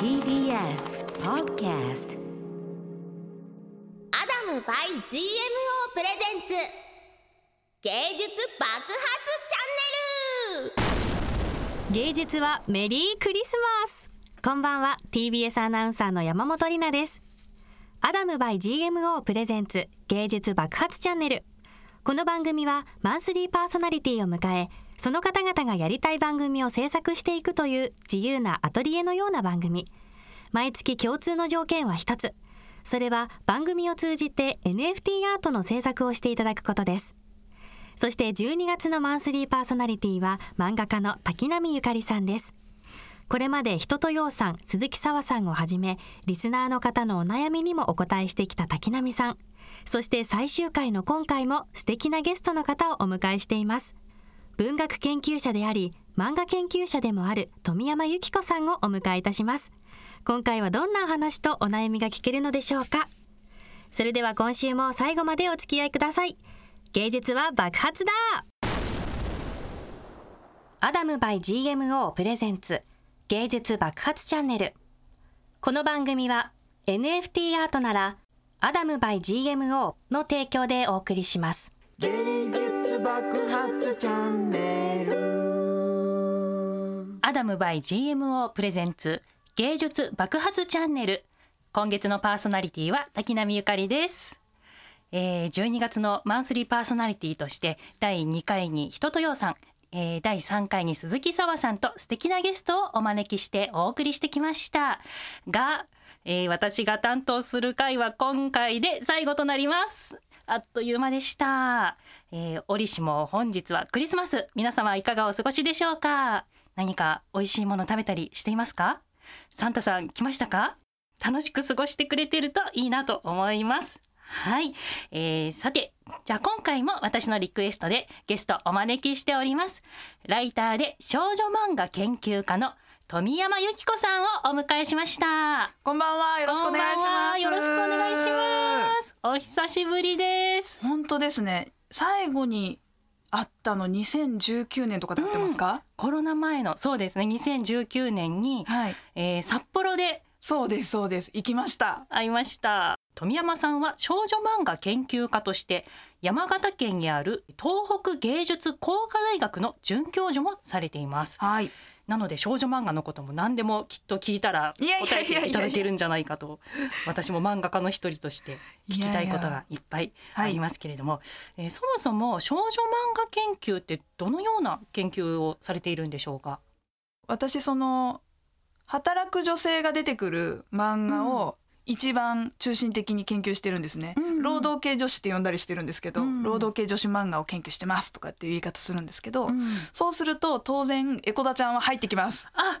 TBS Podcast アダム by GMO プレゼンツ芸術爆発チャンネル。芸術はメリークリスマス。こんばんは。TBS アナウンサーの山本里奈です。アダム by GMO プレゼンツ芸術爆発チャンネル。この番組はマンスリーパーソナリティを迎えその方々がやりたい番組を制作していくという自由なアトリエのような番組毎月共通の条件は一つそれは番組を通じて NFT アートの制作をしていただくことですそして12月のマンスリーパーソナリティは漫画家の滝波ゆかりさんですこれまで人とようさん、鈴木沙さんをはじめ、リスナーの方のお悩みにもお答えしてきた滝波さん。そして最終回の今回も素敵なゲストの方をお迎えしています。文学研究者であり、漫画研究者でもある富山由紀子さんをお迎えいたします。今回はどんな話とお悩みが聞けるのでしょうかそれでは今週も最後までお付き合いください。芸術は爆発だアダム by GMO プレゼンツ芸術爆発チャンネルこの番組は NFT アートならアダム by GMO の提供でお送りします爆発チャンネル。アダムバイ GMO プレゼンツ芸術爆発チャンネル。今月のパーソナリティは滝波ゆかりです、えー、12月のマンスリーパーソナリティとして第2回に人とようさんえー、第3回に鈴木沙和さんと素敵なゲストをお招きしてお送りしてきました。が、えー、私が担当する回は今回で最後となります。あっという間でした、えー、折しも本日はクリスマス。皆様いかがお過ごしでしょうか？何か美味しいもの食べたりしていますか？サンタさん来ましたか？楽しく過ごしてくれてるといいなと思います。はい、えー、さてじゃあ今回も私のリクエストでゲストお招きしております。ライターで少女漫画研究家の富山由紀子さんをお迎えしました。こんばんは。よろしくお願いします。よろしくお願いします。お久しぶりです。本当ですね。最後に会ったの2019年とかで会ってますか、うん、コロナ前のそうですね。2019年に、はい。えー、札幌でそうですそうです。行きました。会いました。富山さんは少女漫画研究家として山形県にある東北芸術工科大学の准教授もされています。はい。なので少女漫画のことも何でもきっと聞いたら答えていただけるんじゃないかと私も漫画家の一人として聞きたいことがいっぱいありますけれども、えー、そもそも少女漫画研究ってどのような研究をされているんでしょうか？私その働く女性が出てくる漫画を、一番中心的に研究してるんですね、うん。うん、労働系女子って呼んだりしてるんですけど、うん、労働系女子漫画を研究してますとかっていう言い方するんですけど、うん、そうすると当然エコダちゃんは入ってきます。あ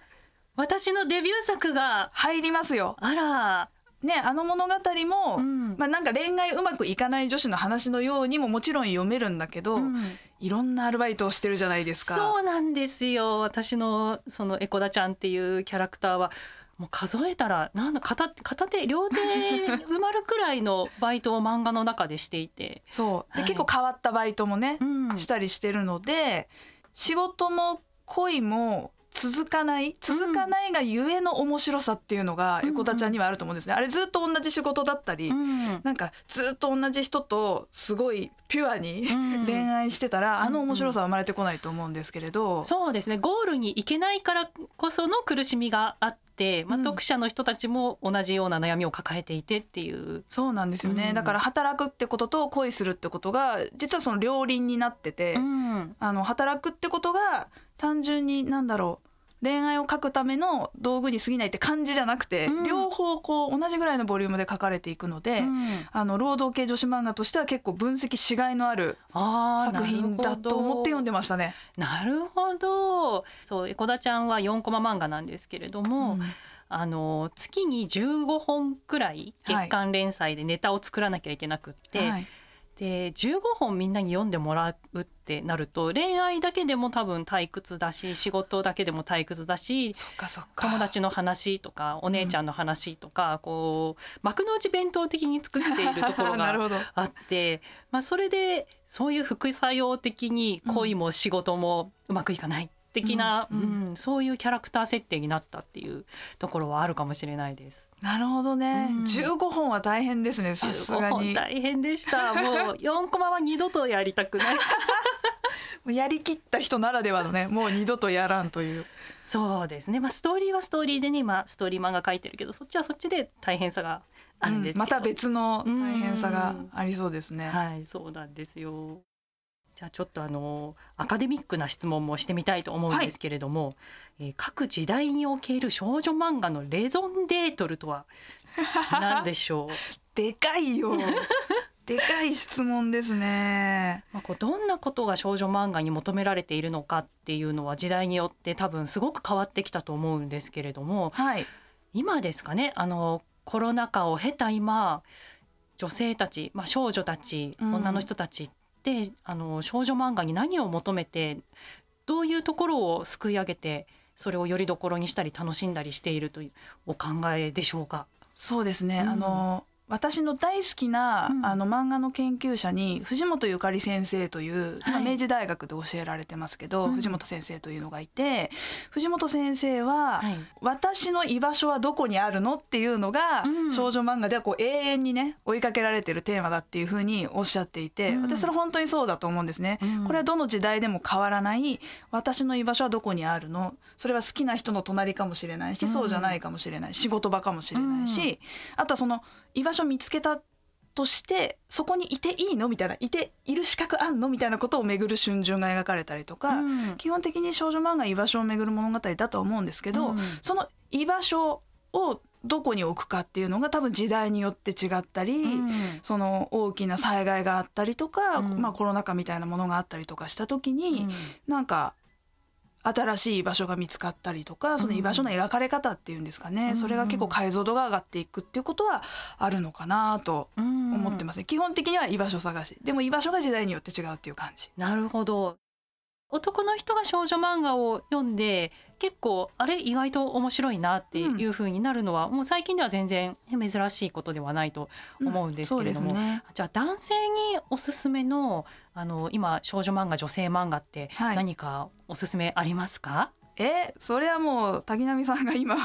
私のデビュー作が。入りますよ。あら。ね、あの物語も、うん、まあ、なんか恋愛うまくいかない女子の話のようにももちろん読めるんだけど、うん、いろんなアルバイトをしてるじゃないですか。そうなんですよ。私のそのエコダちゃんっていうキャラクターはもう数えたらなんだ片片手両手埋まるくらいのバイトを漫画の中でしていて。そう。で、はい、結構変わったバイトもね、うん、したりしてるので仕事も恋も続かない続かないがゆえの面白さっていうのがエコダちゃんにはあると思うんですね、あれずっと同じ仕事だったり、うん、なんかずっと同じ人とすごいピュアに恋愛してたら、うん、あの面白さは生まれてこないと思うんですけれど、そうですね。ゴールに行けないからこその苦しみがあって、まあ、読者の人たちも同じような悩みを抱えていてっていう。そうなんですよね、うん、だから働くってことと恋するってことが実はその両輪になってて、うん、あの働くってことが単純に何だろう恋愛を書くための道具に過ぎないって感じじゃなくて、うん、両方こう同じぐらいのボリュームで書かれていくので、うん、あの労働系女子漫画としては結構分析しがいのある作品だと思って読んでましたね。なるほど。そうエコダちゃんは4コマ漫画なんですけれども、うん。あの月に15本くらい月間連載でネタを作らなきゃいけなくって、はい、で15本みんなに読んでもらうってなると恋愛だけでも多分退屈だし仕事だけでも退屈だし友達の話とかお姉ちゃんの話とか、うん、こう幕の内弁当的に作っているところが あってまあ、それでそういう副作用的に恋も仕事もうまくいかない。的な、うんそういうキャラクター設定になったっていうところはあるかもしれないです。なるほどね、うん15本は大変ですねさすが15本に大変でした。もう 4コマは二度とやりたくない。やりきった人ならではのねもう二度とやらんというそうですね。まあストーリーはストーリーでね今ストーリー漫画書いてるけどそっちはそっちで大変さがあるんですけど、また別の大変さがありそうですね、はい、そうなんですよ。じゃあちょっとあのアカデミックな質問もしてみたいと思うんですけれども、えー各時代における少女漫画のレゾンデートルとは 何でしょう？でかいよ。でかい質問ですね。まあ、こうどんなことが少女漫画に求められているのかっていうのは時代によって多分すごく変わってきたと思うんですけれどもはい。今ですかねあのコロナ禍を経た今女性たち、まあ、少女たちうん。女の人たちって、あの少女漫画に何を求めてどういうところをすくい上げてそれをよりどころにしたり楽しんだりしているというお考えでしょうか？そうですね、うんあの私の大好きな、うん。あの漫画の研究者に藤本ゆかり先生という、はい。まあ明治大学で教えられてますけど、うん。藤本先生というのがいて藤本先生は、はい。私の居場所はどこにあるのっていうのが、うん。少女漫画ではこう永遠にね追いかけられてるテーマだっていうふうにおっしゃっていて、うん。私それ本当にそうだと思うんですね。うん。これはどの時代でも変わらない私の居場所はどこにあるの？それは好きな人の隣かもしれないし、うん。そうじゃないかもしれない仕事場かもしれないし、あとはその居場所見つけたとしてそこにいていいのみたいないている資格あんのみたいなことをめぐる春秋が描かれたりとか、うん。基本的に少女漫画は居場所をめぐる物語だとは思うんですけど、うん。その居場所をどこに置くかっていうのが多分時代によって違ったり、うん。その大きな災害があったりとか、うん。まあ、コロナ禍みたいなものがあったりとかした時に、うん。なんか新しい居場所が見つかったりとかその居場所の描かれ方っていうんですかね、うん。それが結構解像度が上がっていくっていうことはあるのかなと思ってますね、基本的には居場所探し。でも居場所が時代によって違うっていう感じ。なるほど男の人が少女漫画を読んで結構あれ意外と面白いなっていう風になるのは、もう最近では全然珍しいことではないと思うんですけれども、そうですね。じゃあ男性におすすめのあの今少女漫画女性漫画ってはい。何かおすすめありますか、えそれはもう滝波さんが今、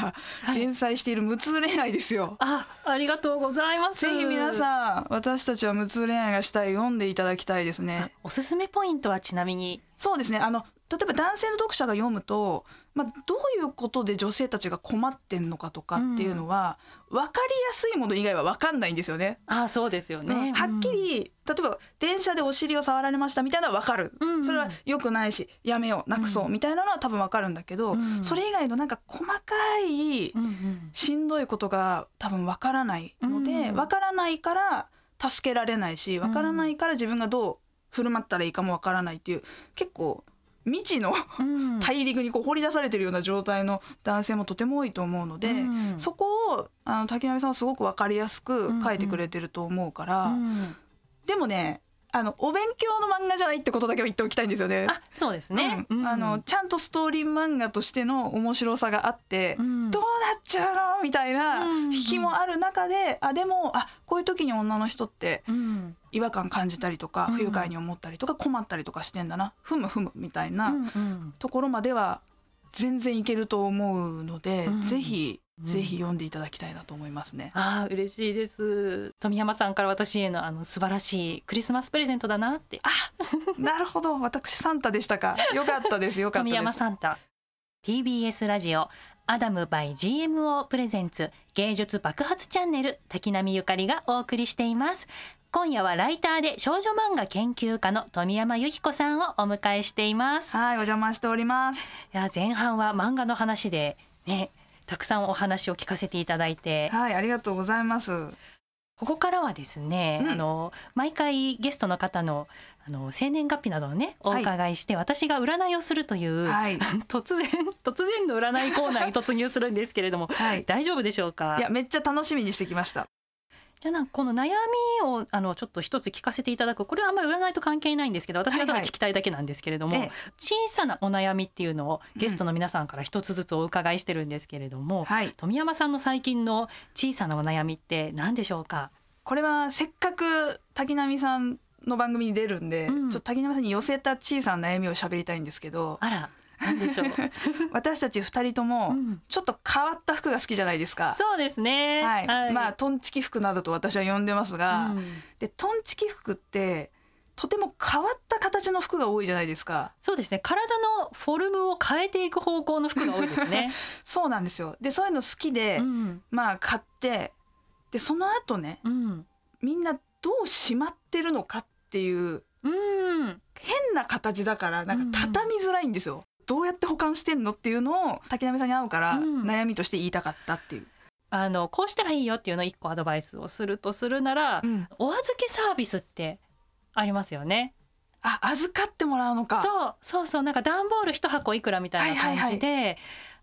い連載している無痛恋愛ですよ。あありがとうございますぜひ皆さん私たちは無痛恋愛がしたい読んでいただきたいですね。おすすめポイントはちなみにそうですねあの例えば男性の読者が読むと、まあ、どういうことで女性たちが困ってんのかとかっていうのは、分かりやすいもの以外は分かんないんですよね。あそうですよね、うん。はっきり、例えば電車でお尻を触られましたみたいなのは分かる、うん。それは良くないしやめようなくそうみたいなのは多分分かるんだけど、うん。それ以外のなんか細かいうんうん。しんどいことが多分分からないので、うん分からないから助けられないし分からないから自分がどう振る舞ったらいいかも分からないっていう結構未知のうん。大陸にこう掘り出されてるような状態の男性もとても多いと思うので、うん。そこをあの滝波さんはすごく分かりやすく書いてくれてると思うから、うん。でもねあのお勉強の漫画じゃないってことだけは言っておきたいんですよね。あそうですね、うん。うん。あのちゃんとストーリー漫画としての面白さがあって、うん。どうなっちゃうの？みたいなうん引きもある中で、あでもあこういう時に女の人ってうん。違和感感じたりとか、うん。不愉快に思ったりとか困ったりとかしてんだな。ふむふむみたいな、ところまでは全然いけると思うので、うん。ぜひ、うんぜひ読んでいただきたいなと思いますね。ああ嬉しいです。富山さんから私へのあの素晴らしいクリスマスプレゼントだなって。なるほど。私サンタでしたか。よかったです。よかった富です。山サンタ。TBS ラジオアダム by GMO プレゼンツ芸術爆発チャンネル滝波ゆかりがお送りしています。今夜はライターで少女漫画研究家の富山由紀子さんをお迎えしています。はいお邪魔しております。いや前半は漫画の話でねたくさんお話を聞かせていただいて。はいありがとうございます。ここからはですね、うん。あの毎回ゲストの方のあの生年月日などをねおはい。伺いして、私が占いをするという、はい。突然突然の占いコーナーに突入するんですけれどもはい。大丈夫でしょうか？いやめっちゃ楽しみにしてきましたじゃあなんかこの悩みをあのちょっと一つ聞かせていただく。これはあんまり占いと関係ないんですけど私がただ聞きたいだけなんですけれども、ええ。小さなお悩みっていうのをゲストの皆さんから一つずつお伺いしてるんですけれども、はい。富山さんの最近の小さなお悩みって何でしょうか？これはせっかく滝波さんの番組に出るんで、うん。ちょっと滝波さんに寄せた小さな悩みを喋りたいんですけどあらなんでしょう。私たち二人ともうん。ちょっと変わった服が好きじゃないですか。そうですね。はい、まあトンチキ服などと私は呼んでますが、うん。でトンチキ服ってとても変わった形の服が多いじゃないですか。そうですね。体のフォルムを変えていく方向の服が多いですね、そうなんですよ。でそういうの好きで、うん。まあ買ってでその後ねうん。みんなどうしまってるのかっていううん。変な形だからなんか畳みづらいんですよ。どうやって保管してんのっていうのを滝波さんに会うからうん悩みとして言いたかったっていう。あのこうしたらいいよっていうのを一個アドバイスをするとするなら、うんお預けサービスってありますよね。あ預かってもらうのか。そうそうそうなんか段ボール一箱いくらみたいな感じで、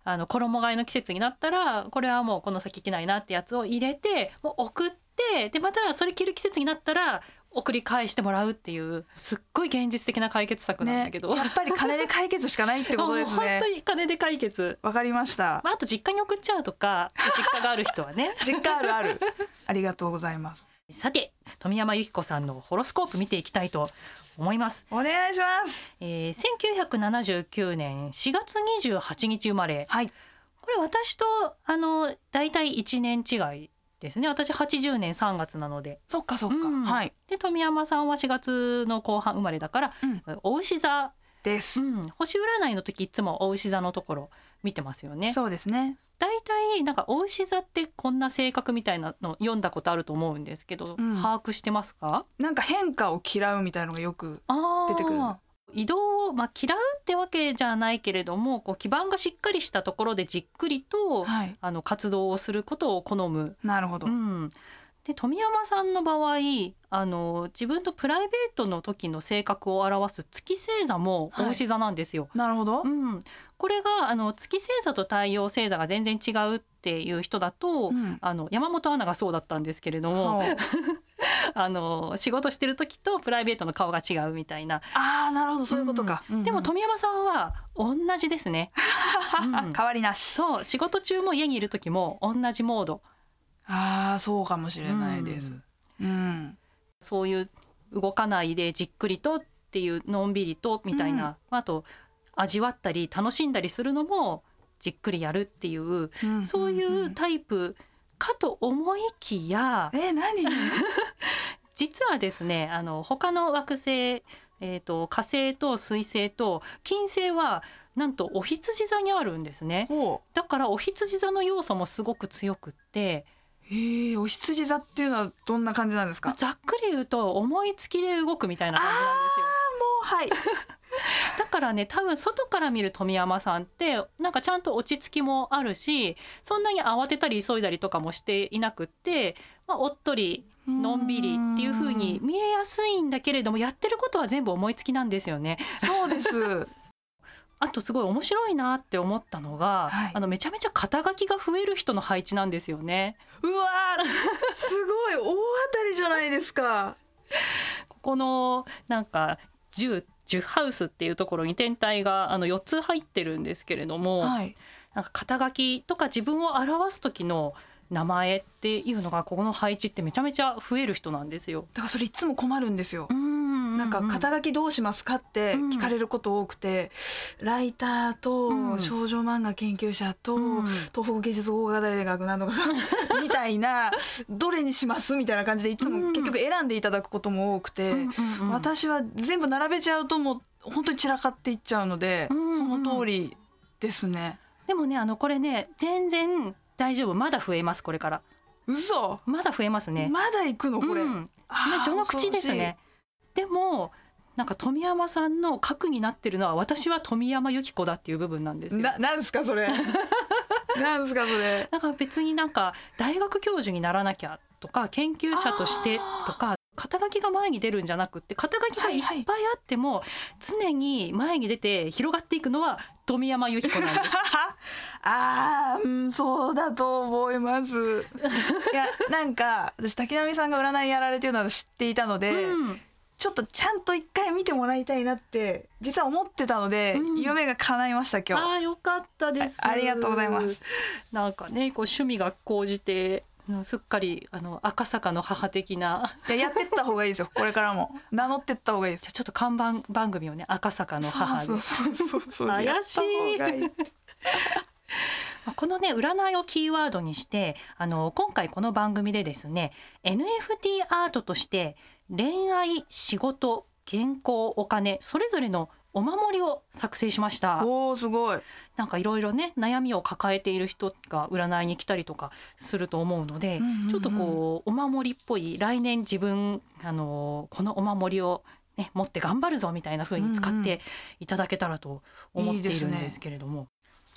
あの衣替えの季節になったらこれはもうこの先着ないなってやつを入れてもう送ってでまたそれ着る季節になったら送り返してもらうっていうすっごい現実的な解決策なんだねけど、やっぱり金で解決しかないってことですもう本当ね。に金で解決。わかりました。まあ、あと実家に送っちゃうとか実家がある人はね 実家あるある。ありがとうございます。さて富山由紀子さんのホロスコープ見ていきたいと思います、お願いします。えー、1979年4月28日生まれはい。これ私とあの大体1年違いですね私80年3月なのでそっかそっか。うんはい。で富山さんは4月の後半生まれだから、うんお牛座、です。うん、星占いの時いつもお牛座のところ見てますよねそうですね。大体なんかお牛座ってこんな性格みたいなの読んだことあると思うんですけど、うん把握してますか？なんか変化を嫌うみたいのがよく出てくる。移動を、まあ、嫌うってわけじゃないけれどもこう基盤がしっかりしたところでじっくりと、はい。あの活動をすることを好む。なるほどう。ん、で富山さんの場合あの自分のプライベートの時の性格を表す月星座もはいお牛座なんですよ。なるほどう。ん、これがあの月星座と太陽星座が全然違うっていう人だと、うんあの山本アナがそうだったんですけれども、あの仕事してる時とプライベートの顔が違うみたいな。ああなるほどそういうことか。でもと富山さんは同じですね。うん変わりなし。そう仕事中も家にいる時も同じモードああそうかもしれないです。うん。そういう動かないでじっくりとっていうのんびりとみたいな、あと味わったり楽しんだりするのもじっくりやるっていう、うんそういうタイプかと思いきや、え何？実はですねあの他の惑星、えー、と火星と水星と金星はなんとお羊座にあるんですね。だからお羊座の要素もすごく強くってへえお羊座っていうのはどんな感じなんですか？ざっくり言うと思いつきで動くみたいな感じなんですよ。もうはい。だからね多分外から見る富山さんってなんかちゃんと落ち着きもあるしそんなに慌てたり急いだりとかもしていなくって、まあ、おっとりのんびりっていう風に見えやすいんだけれどもやってることは全部思いつきなんですよね。そうです。あとすごい面白いなって思ったのが、はいあのめちゃめちゃ肩書きが増える人の配置なんですよね。うわーすごい大当たりじゃないですか。こ このなんか10 10ハウスっていうところに天体があの4つ入ってるんですけれども、はい。なんか肩書きとか自分を表す時の名前っていうのがここの配置ってめちゃめちゃ増える人なんですよ。だからそれいつも困るんですよ。ななんか肩書きどうしますかって聞かれること多くて、ライターうん。と少女漫画研究者とうん。東北芸術工科大学などが みたいなどれにしますみたいな感じでいつも結局選んでいただくことも多くて、私は全部並べちゃうともう本当に散らかっていっちゃうので、うんうん。その通りですね。でもねあのこれね全然大丈夫。まだ増えますこれから。嘘。まだ増えますね。まだ行くのこれ、うん、序の口ですね。でもなんか富山さんの核になってるのは私は富山由紀子だっていう部分なんですよ。ななんで すかそれ。なんですかそれ。だから別になんか大学教授にならなきゃとか研究者としてとか肩書きが前に出るんじゃなくって肩書きがいっぱいあっても常に前に出て広がっていくのは富山由紀子なんです。あーうんそうだと思います。いやなんか私滝波さんが占いやられてるのは知っていたので、うん。ちょっとちゃんと一回見てもらいたいなって実は思ってたので、うん。夢が叶いました今日。ああよかったです。あありがとうございます。なんかねこう趣味が高じてすっかりあの赤坂の母的な。いややってった方がいいですよ。これからも。名乗ってった方がいいです。じゃあちょっと看板番組をね赤坂の母でそうそうそうそう。怪しい。このね占いをキーワードにしてあの今回この番組でですね NFT アートとして恋愛仕事健康お金それぞれのお守りを作成しました。おーすごい。なんかいろいろね悩みを抱えている人が占いに来たりとかすると思うので、うんうんうんちょっとこうお守りっぽい来年自分あのこのお守りをね、持って頑張るぞみたいな風に使っていただけたらと思っているんですけれども、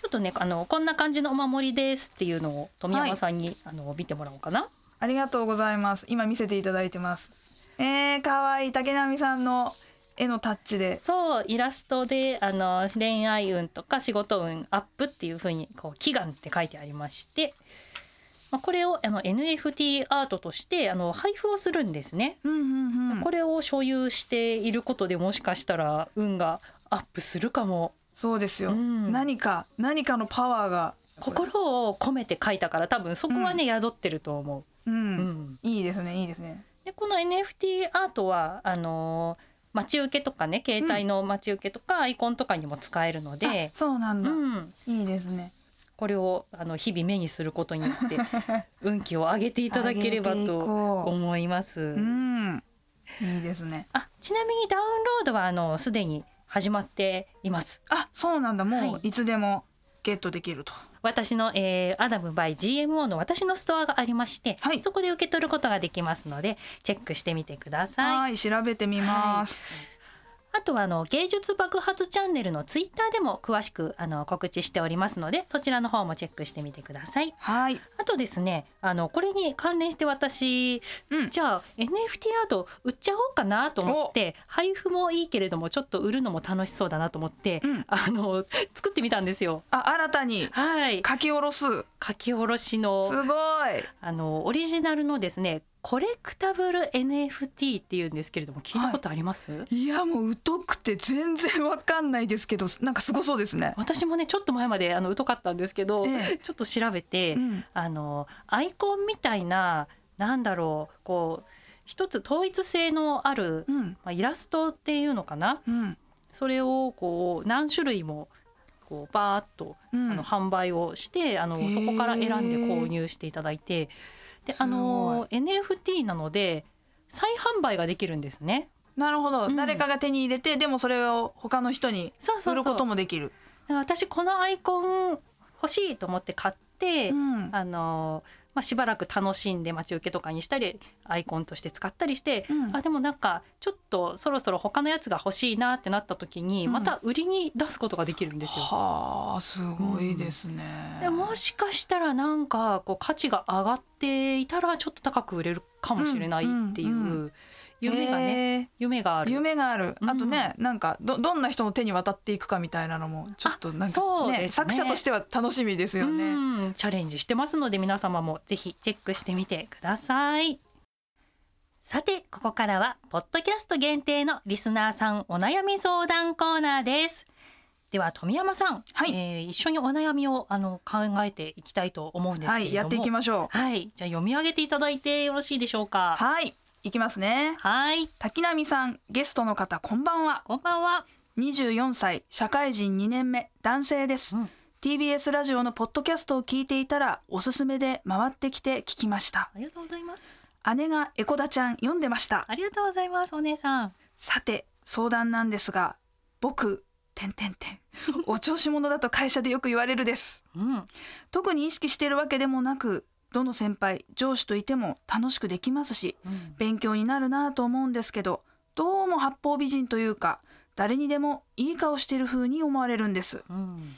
ちょっとねあのこんな感じのお守りですっていうのを富山さんに、あの見てもらおうかな。ありがとうございます。今見せていただいてます。えー、かわいい。竹波さんの絵のタッチで。そうイラストであの恋愛運とか仕事運アップっていう風にこう祈願って書いてありまして、まあ、これをあの NFT アートとしてあの配布をするんですね。うんうんうん。これを所有していることでもしかしたら運がアップするかも。そうですよ、うん。何か何かのパワーが。心を込めて書いたから多分そこはね、宿ってると思う。ん、う。うん、いいですねいいですね。でこの NFT アートはあのー待ち受けとかね携帯の待ち受けとかアイコンとかにも使えるので。あ、そうなんだ、うん、いいですね。これをあの日々目にすることによって 運気を上げていただければと思います。うん。いいですね。あちなみにダウンロードはあのすでに始まっています。あそうなんだ。もうはい。いつでもゲットできると、私の、えーアダムバイ GMO の私のストアがありまして、はい。そこで受け取ることができますのでチェックしてみてください。はい調べてみます、あとはあの芸術爆発チャンネルのツイッターでも詳しくあの告知しておりますのでそちらの方もチェックしてみてください。はい。あとですねあのこれに関連して私、うん。じゃあ NFT アート売っちゃおうかなと思って配布もいいけれどもちょっと売るのも楽しそうだなと思って、うん。あの作ってみたんですよ。あ新たにはい。書き下ろす。書き下ろしのすごい。あのオリジナルのですねコレクタブル NFT っていうんですけれども聞いたことあります、いやもう疎くて全然わかんないですけどなんかすごそうですね。私もねちょっと前まであの疎かったんですけど、ええ。ちょっと調べて、うん。あのアイコンみたいななんだろうこう一つ統一性のある、うん。まあ、イラストっていうのかな？うん。それをこう何種類もこうバーッと、うん。あの販売をしてあのそこから選んで購入していただいてですあごの NFT なので再販売ができるんですね。なるほど、うん。誰かが手に入れてでもそれを他の人にそうそうそう。売ることもできる。私このアイコン欲しいと思って買って、うん。あのまあ、しばらく楽しんで待ち受けとかにしたりアイコンとして使ったりして、うん。あでもなんかちょっとそろそろ他のやつが欲しいなってなった時にうん。また売りに出すことができるんですよ。はあすごいですね、でもしかしたらなんかこう価値が上がっていたらちょっと高く売れるかもしれないっていううんうん夢がね、へえ夢がある。夢がある、うん。あとねなんかどどんな人の手に渡っていくかみたいなのもちょっとなんかねね。作者としては楽しみですよね、うん。チャレンジしてますので皆様もぜひチェックしてみてください。さてここからはポッドキャスト限定のリスナーさんお悩み相談コーナーです。では富山さん、はい。えー一緒にお悩みをあの考えていきたいと思うんですけれども。はいやっていきましょう。はい。じゃあ読み上げていただいてよろしいでしょうか。はいいきますね。はい。滝波さんゲストの方こんばんは。こんばんは。24歳社会人2年目男性です、うん。TBS ラジオのポッドキャストを聞いていたらおすすめで回ってきて聞きました。ありがとうございます。姉がエコダちゃん読んでました。ありがとうございますお姉さん。さて相談なんですが僕てんてんてん。お調子者だと会社でよく言われるです。うん。特に意識しているわけでもなくどの先輩上司といても楽しくできますしうん。勉強になるなぁと思うんですけどどうも八方美人というか誰にでもいい顔している風に思われるんです。うん。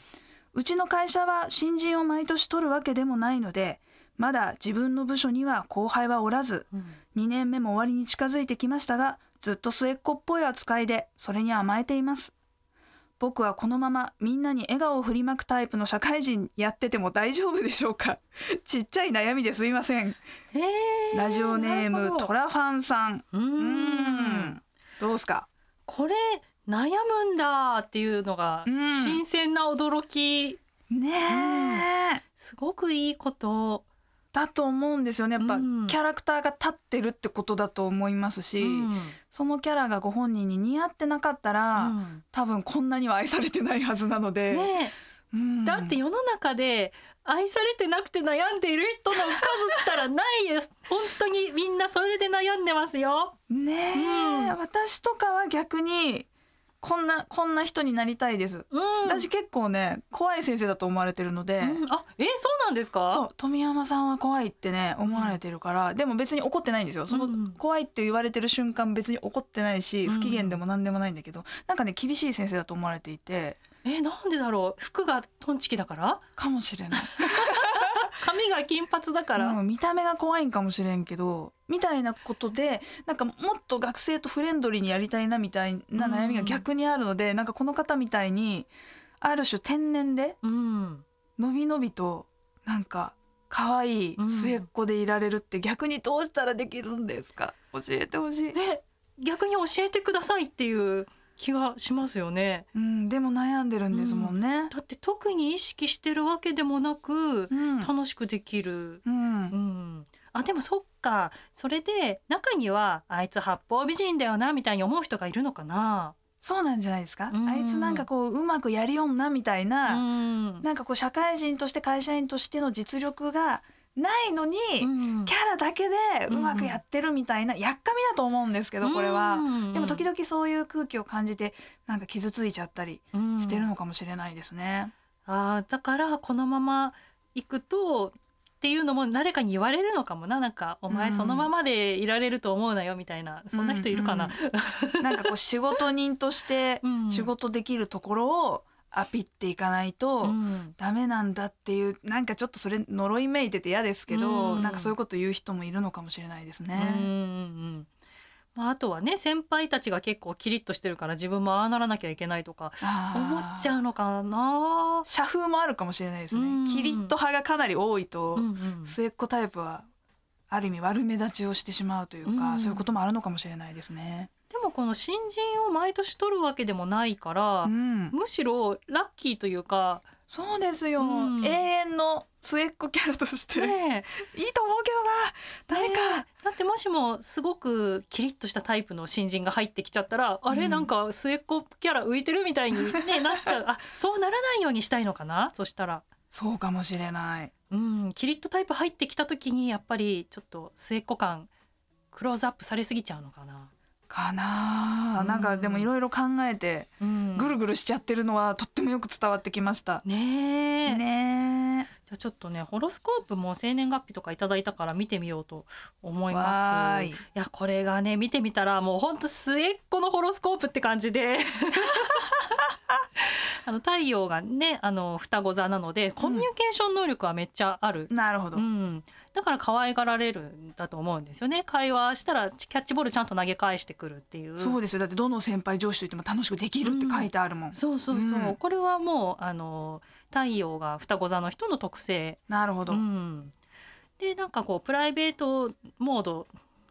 うちの会社は新人を毎年取るわけでもないのでまだ自分の部署には後輩はおらずうん。2年目も終わりに近づいてきましたがずっと末っ子っぽい扱いでそれに甘えています僕はこのままみんなに笑顔を振りまくタイプの社会人やってても大丈夫でしょうか？ちっちゃい悩みですいません。ラジオネームトラファンさん。うん。ん。どうですか？これ悩むんだっていうのがうん。新鮮な驚き、ねえ、すごくいいことだと思うんですよね。やっぱ、うん。キャラクターが立ってるってことだと思いますし、うん。そのキャラがご本人に似合ってなかったら、うん。多分こんなには愛されてないはずなので、ねうん。だって世の中で愛されてなくて悩んでいる人の数ったらないです 本当にみんなそれで悩んでますよ。ねえ、私とかは逆にこんなこんな人になりたいです。うん。私結構ね怖い先生だと思われてるので、うん。あえそうなんですか？そう。富山さんは怖いってね思われてるから、でも別に怒ってないんですよ。そのうん怖いって言われてる瞬間別に怒ってないしうん。不機嫌でも何でもないんだけど、なんかね厳しい先生だと思われていて。えなんでだろう？服がトンチキだから？かもしれない、髪が金髪だから、うん、見た目が怖いんかもしれんけどみたいなことでなんかもっと学生とフレンドリーにやりたいなみたいな悩みが逆にあるので、なんかこの方みたいにある種天然でうん。のびのびとなんか可愛い末っ子でいられるって逆にどうしたらできるんですか？教えてほしい、で逆に教えてくださいっていう気がしますよね。うん、でも悩んでるんですもんね、だって特に意識してるわけでもなくうん。楽しくできる、うん。うん、あでもそっか。それで中にはあいつ八方美人だよなみたいに思う人がいるのかな、そうなんじゃないですか、うん。あいつなんかこううまくやりよんなみたいうな、ん。なんかこう社会人として会社員としての実力がないのに、うん。キャラだけでうまくやってるみたいな、やっかみだと思うんですけどこれは、うんでも時々そういう空気を感じてなんか傷ついちゃったりうん。してるのかもしれないですね。あーだからこのまま行くとっていうのも誰かに言われるのかもな。なんかお前うん。そのままでいられると思うなよみたいな、そんな人いるかな、うん。なんかこう仕事人としてうん。仕事できるところをアピっていかないとうんダメなんだっていうなんかちょっとそれ呪いめいてて嫌ですけど、うんなんかそういうこと言う人もいるのかもしれないですうんね。うんうんまあ、あとはね先輩たちが結構キリッとしてるから自分もああならなきゃいけないとか思っちゃうのかな。社風もあるかもしれないですうんね。キリッと派がかなり多いと、うんうん末っ子タイプはある意味悪目立ちをしてしまうというか、うんそういうこともあるのかもしれないですね。でもこの新人を毎年取るわけでもないから、うん、むしろラッキーというかそうですよ、うん。永遠の末っ子キャラとして、ね いいと思うけどな。誰か、ねだってもしもすごくキリッとしたタイプの新人が入ってきちゃったら、あれ？なんか末っ子キャラ浮いてるみたいに、ね、なっちゃう。あそうならないようにしたいのかな？そしたら。そうかもしれない。うん、キリッとタイプ入ってきた時にやっぱりちょっと末っ子感クローズアップされすぎちゃうのかな？かなあ、うんなんかでもいろいろ考えてうん、ぐるぐるしちゃってるのはとってもよく伝わってきました。ねえねえじゃあちょっとねホロスコープも生年月日とかいただいたから見てみようと思いわます。ーいいやこれがね見てみたらもうほんと末っ子のホロスコープって感じで あの太陽がねあの双子座なのでコミュニケーション能力はめっちゃある。なるほど。うん、だから可愛がられるんだと思うんですよね。会話したらキャッチボールちゃんと投げ返してくるっていう。そうですよ。だってどの先輩上司といっても楽しくできるって書いてあるもん。そうそうそう、うん。これはもうあの太陽が双子座の人の特性。なるほど。うん、でなんかこうプライベートモード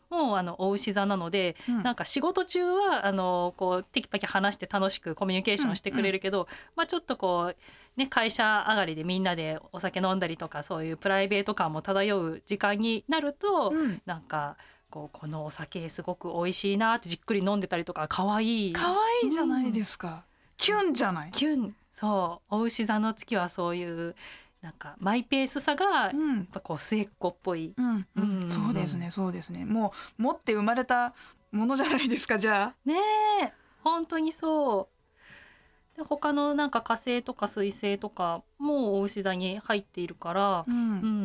もあのお牛座なので、うん。なんか仕事中はあのこうテキパキ話して楽しくコミュニケーションしてくれるけど、まあ、ちょっとこう、ね、会社上がりでみんなでお酒飲んだりとかそういうプライベート感も漂う時間になると、うんなんかこうこのお酒すごく美味しいなってじっくり飲んでたりとか可愛い可愛いじゃないですか。キュンじゃない？キュンそうお牛座の月はそういうなんかマイペースさがやっうん。ぱこう末っ子っぽい。うん、ううんん、そうですね、そうですね。もう持って生まれたものじゃないですか。じゃあ。ねえ本当にそうで他のなんか火星とか水星とかもお牛座に入っているから、う。うん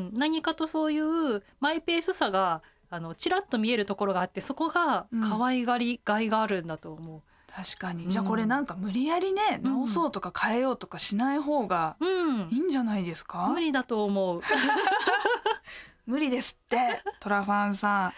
ん、何かとそういうマイペースさがあのちらっと見えるところがあってそこが可愛がりがいがあるんだと思確かに。うんじゃあこれなんか無理やりね、うん直そうとか変えようとかしない方がう。うんいいんじゃないですか？無理だと思う。無理ですって、トラファンさん。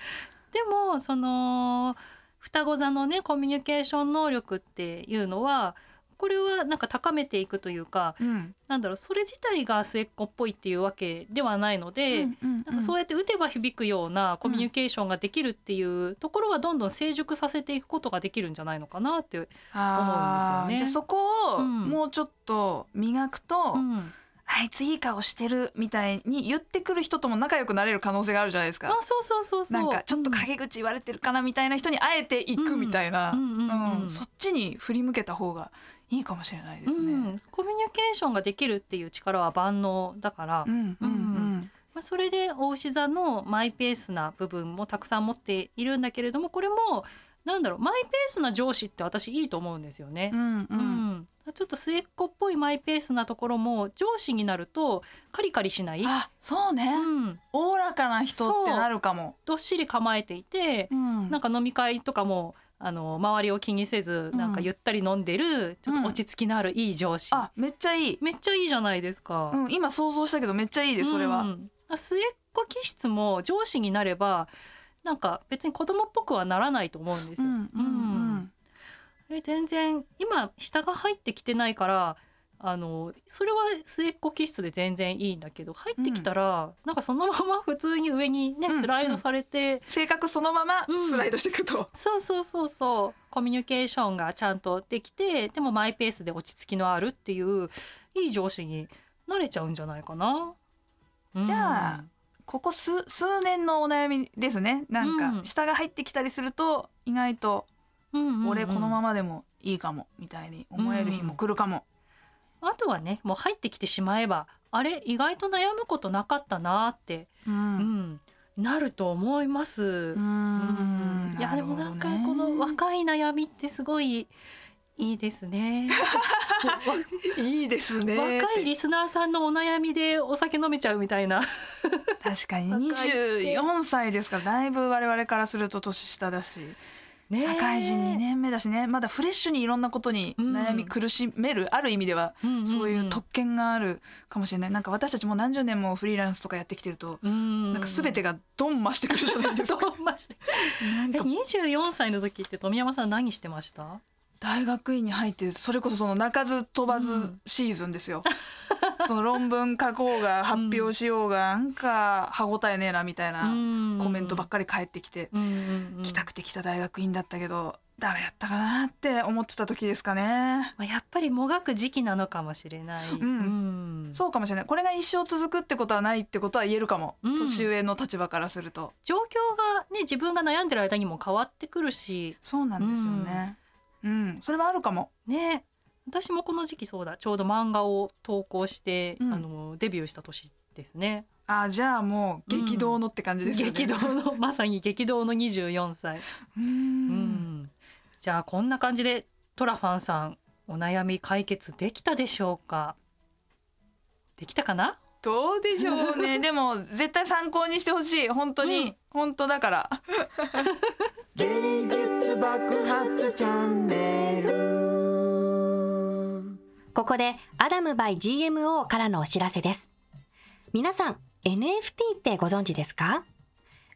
でもその双子座のねコミュニケーション能力っていうのはこれはなんか高めていくというかうん。なんだろうそれ自体が末っ子っぽいっていうわけではないので、うんうんなんかそうやって打てば響くようなコミュニケーションができるっていうところはどんどん成熟させていくことができるんじゃないのかなって。思うんですよね。じゃあそこをうん。もうちょっと磨くと、うん。ああいついい顔してるみたいに言ってくる人とも仲良くなれる可能性があるじゃないですか。あそうそうそうそう。なんかちょっと陰口言われてるかなみたいな人にあえて行くみたいな、うんうんうんうん。うん。そっちに振り向けた方がいいかもしれないですね。うん、コミュニケーションができるっていう力は万能だから、うんうんうん。まあ、それで大牛座のマイペースな部分もたくさん持っているんだけれどもこれもなんだろうマイペースな上司って私いいと思うんですよね。うんうん。うん。ちょっと末っ子っぽいマイペースなところも上司になるとカリカリしない、あそうね、うん、おおらかな人ってなるかも。どっしり構えていて、うん。なんか飲み会とかもあの周りを気にせずうんなん。かゆったり飲んでる、ちょっと落ち着きのあるいい上司、あめっちゃいい、めっちゃいいじゃないですか。うん、今想像したけどめっちゃいいですそれは。うん。末っ子気質も上司になればなんか別に子供っぽくはならないと思うんですよ。うん。え全然今下が入ってきてないからあのそれは末っ子気質で全然いいんだけど入ってきたら、なんかそのまま 普通に上にねうんスライドされて、性格そのままうん。スライドしていくと。そうそうそうそう。コミュニケーションがちゃんとできてでもマイペースで落ち着きのあるっていういい上司になれちゃうんじゃないかな。うん。じゃあここ数数年のお悩みですね。なんかうん。下が入ってきたりすると意外とうんうんうん。俺このままでもいいかもみたいに思える日も来るかも。あとはねもう入ってきてしまえばあれ意外と悩むことなかったなって、ううんん、なると思います。ううん。んいやでもなんかこの若い悩みってすごいいいですね。いいですね若いリスナーさんのお悩みでお酒飲めちゃうみたいな。確かに。若いって。24歳ですからだいぶ我々からすると年下だし、ねえ。社会人2年目だしね。まだフレッシュにいろんなことに悩み苦しめる、ある意味ではうんうんうん。そういう特権があるかもしれない。なんか私たちも何十年もフリーランスとかやってきてると、うん。なんか全てがドン増してくるじゃないですか。どんまして。なんか。え24歳の時って富山さん何してました？大学院に入ってそれこそその鳴かず飛ばずシーズンですよ。その論文書こうが発表しようがなんか歯応えねえなみたいなうん。コメントばっかり返ってきてうんうんうん。来たくて来た大学院だったけどダメだったかなって思ってた時ですかね。まあやっぱりもがく時期なのかもしれない。うん。そうかもしれない。これが一生続くってことはないってことは言えるかも、うん。年上の立場からすると。状況がね自分が悩んでる間にも変わってくるし。そうなんですよねうん、それはあるかも。ね。私もこの時期そうだ。ちょうど漫画を投稿して、うん。あのデビューした年ですね。あじゃあもう激動のって感じですよね、激動の まさに激動の24歳、ううん。ん、じゃあこんな感じでトラファンさんお悩み解決できたでしょうか？できたかな？どうでしょうね。でも絶対参考にしてほしい。本当に、うん本当だから芸術爆発チャンネルここでアダム by GMO からのお知らせです。皆さん、NFT ってご存知ですか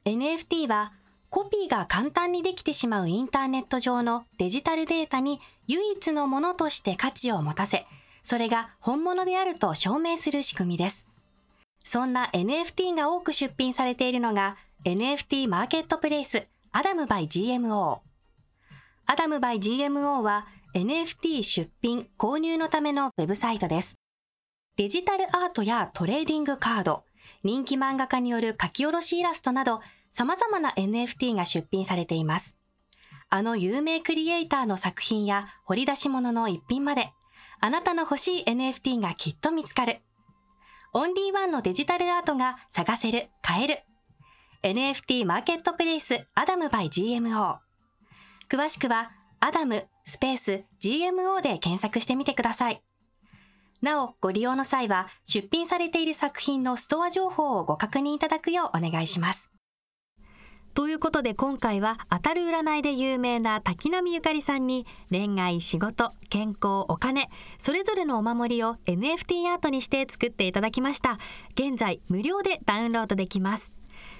?NFT はコピーが簡単にできてしまうインターネット上のデジタルデータに唯一のものとして価値を持たせ、それが本物であると証明する仕組みです。そんな NFT が多く出品されているのが NFT マーケットプレイスアダム by GMO。アダム by GMO は NFT 出品購入のためのウェブサイトです。デジタルアートやトレーディングカード、人気漫画家による書き下ろしイラストなど様々な NFT が出品されています。あの有名クリエイターの作品や掘り出し物の一品まで、あなたの欲しい NFT がきっと見つかる。オンリーワンのデジタルアートが探せる、買える。NFT マーケットプレイスアダム by GMO。詳しくは、アダムスペース GMO で検索してみてください。なお、ご利用の際は、出品されている作品のストア情報をご確認いただくようお願いします。ということで今回は当たる占いで有名な滝波ゆかりさんに恋愛、仕事、健康、お金、それぞれのお守りを NFT アートにして作っていただきました。現在無料でダウンロードできます。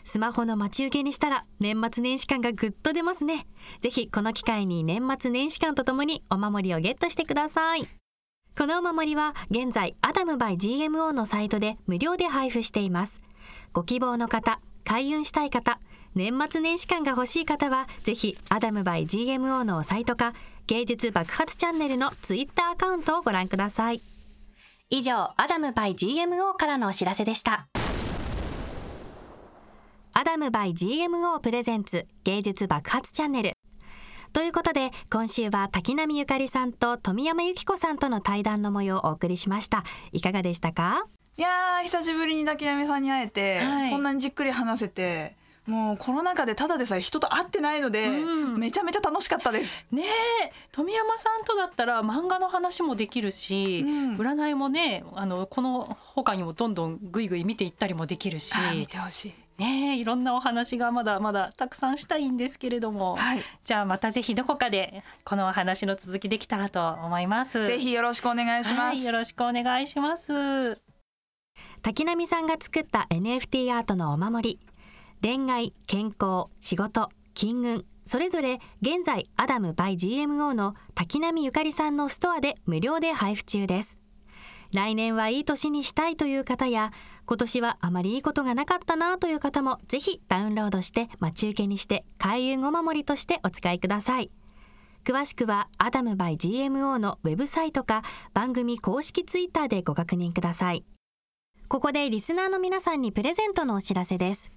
スマホの待ち受けにしたら年末年始感がぐっと出ますね。ぜひこの機会に年末年始感とともにお守りをゲットしてください。このお守りは現在アダム by GMO のサイトで無料で配布しています。ご希望の方、開運したい方、年末年始感が欲しい方はぜひアダム by GMO のサイトか芸術爆発チャンネルのツイッターアカウントをご覧ください。以上アダムバイ GMO からのお知らせでしたアダムバイ GMO プレゼンツ芸術爆発チャンネル。ということで今週は瀧波ユカリさんと富山由紀子さんとの対談の模様をお送りしました。いかがでしたか？いやー久しぶりに滝波さんに会えて、はい。こんなにじっくり話せてもうコロナ禍でただでさえ人と会ってないので、うん。めちゃめちゃ楽しかったです。ねえ。富山さんとだったら漫画の話もできるし、うん。占いもねあのこの他にもどんどんぐいぐい見ていったりもできるし。見てほしい。ねえいろんなお話がまだまだたくさんしたいんですけれども、はいじゃあまたぜひどこかでこのお話の続きできたらと思います。ぜひよろしくお願いします。はい、よろしくお願いします。滝波さんが作った NFT アートのお守り恋愛健康仕事金運それぞれ現在アダム by GMO の滝波ゆかりさんのストアで無料で配布中です来年はいい年にしたいという方や今年はあまりいいことがなかったなという方もぜひダウンロードして待ち受けにして開運お守りとしてお使いください詳しくはアダム by GMO のウェブサイトか番組公式ツイッターでご確認くださいここでリスナーの皆さんにプレゼントのお知らせです。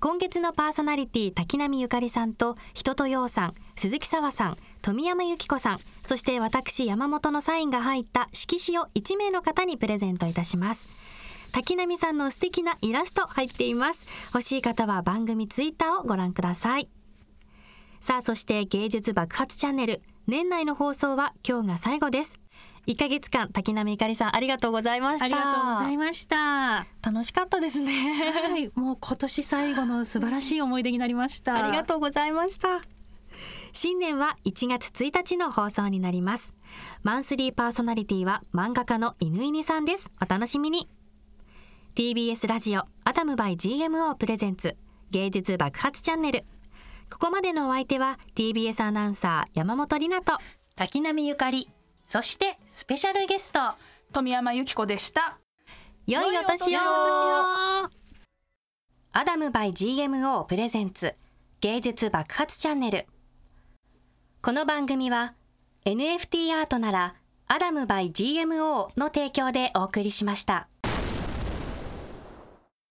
今月のパーソナリティ滝波ゆかりさんと人とようさん、鈴木沙和さん、富山由紀子さん、そして私山本のサインが入った色紙を1名の方にプレゼントいたします。滝波さんの素敵なイラスト入っています。欲しい方は番組ツイッターをご覧ください。さあそして芸術爆発チャンネル年内の放送は今日が最後です。1ヶ月間滝波ゆかりさんありがとうございました。ありがとうございました。楽しかったですね。はい、もう今年最後の素晴らしい思い出になりました。ありがとうございました。新年は1月1日の放送になります。マンスリーパーソナリティは漫画家の犬犬さんです。お楽しみに。TBS ラジオアダムバイ GMO プレゼンツ芸術爆発チャンネル。ここまでのお相手は TBS アナウンサー山本里奈と滝波ゆかり、そしてスペシャルゲスト。富山由紀子でした。良いお年をアダムバイ GMO プレゼンツ芸術爆発チャンネルこの番組は NFT アートならアダムバイ GMO の提供でお送りしました。